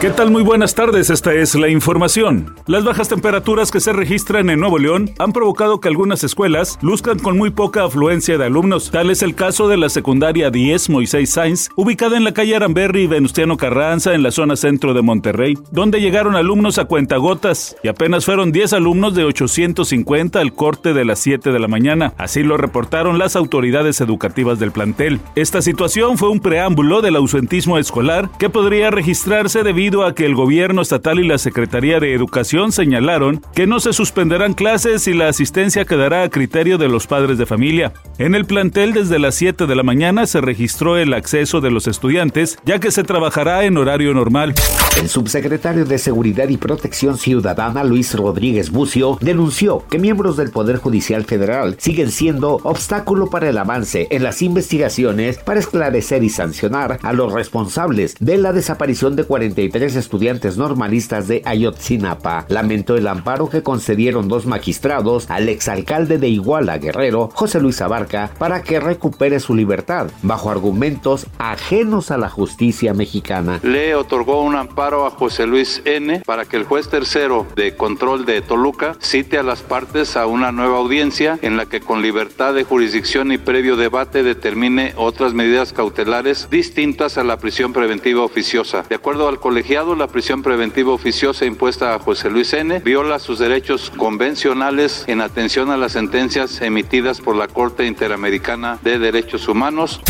¿Qué tal? Muy buenas tardes, esta es la información. Las bajas temperaturas que se registran en Nuevo León han provocado que algunas escuelas luzcan con muy poca afluencia de alumnos. Tal es el caso de la secundaria 10 Moisés Sainz, ubicada en la calle Aramberri y Venustiano Carranza, en la zona centro de Monterrey, donde llegaron alumnos a cuentagotas y apenas fueron 10 alumnos de 850 al corte de las 7 de la mañana. Así lo reportaron las autoridades educativas del plantel. Esta situación fue un preámbulo del ausentismo escolar que podría registrarse debido a que el gobierno estatal y la Secretaría de Educación señalaron que no se suspenderán clases y la asistencia quedará a criterio de los padres de familia. En el plantel desde las 7 de la mañana se registró el acceso de los estudiantes, ya que se trabajará en horario normal. El subsecretario de Seguridad y Protección Ciudadana, Luis Rodríguez Bucio, denunció que miembros del Poder Judicial Federal siguen siendo obstáculo para el avance en las investigaciones para esclarecer y sancionar a los responsables de la desaparición de 43 estudiantes normalistas de Ayotzinapa. Lamentó el amparo que concedieron dos magistrados al exalcalde de Iguala, Guerrero, José Luis Abarca, para que recupere su libertad, bajo argumentos ajenos a la justicia mexicana. Le otorgó un amparo a José Luis N. para que el juez tercero de control de Toluca cite a las partes a una nueva audiencia en la que con libertad de jurisdicción y previo debate determine otras medidas cautelares distintas a la prisión preventiva oficiosa. De acuerdo al colegio la prisión preventiva oficiosa impuesta a José Luis N. viola sus derechos convencionales en atención a las sentencias emitidas por la Corte Interamericana de Derechos Humanos.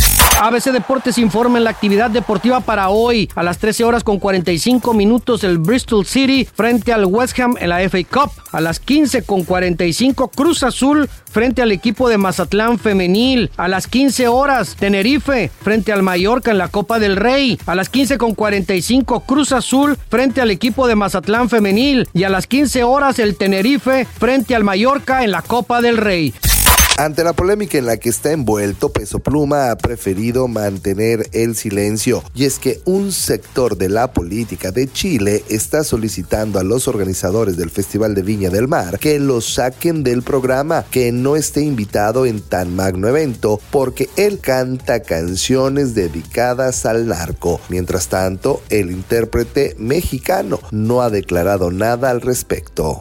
ABC Deportes informa en la actividad deportiva para hoy. A las 13 horas con 45 minutos el Bristol City frente al West Ham en la FA Cup. A las 15 con 45 Cruz Azul frente al equipo de Mazatlán Femenil. A las 15 horas Tenerife frente al Mallorca en la Copa del Rey. A las 15 con 45 Cruz Azul frente al equipo de Mazatlán Femenil. Y a las 15 horas el Tenerife frente al Mallorca en la Copa del Rey. Ante la polémica en la que está envuelto, Peso Pluma ha preferido mantener el silencio. Y es que un sector de la política de Chile está solicitando a los organizadores del Festival de Viña del Mar que lo saquen del programa, que no esté invitado en tan magno evento, porque él canta canciones dedicadas al narco. Mientras tanto, el intérprete mexicano no ha declarado nada al respecto.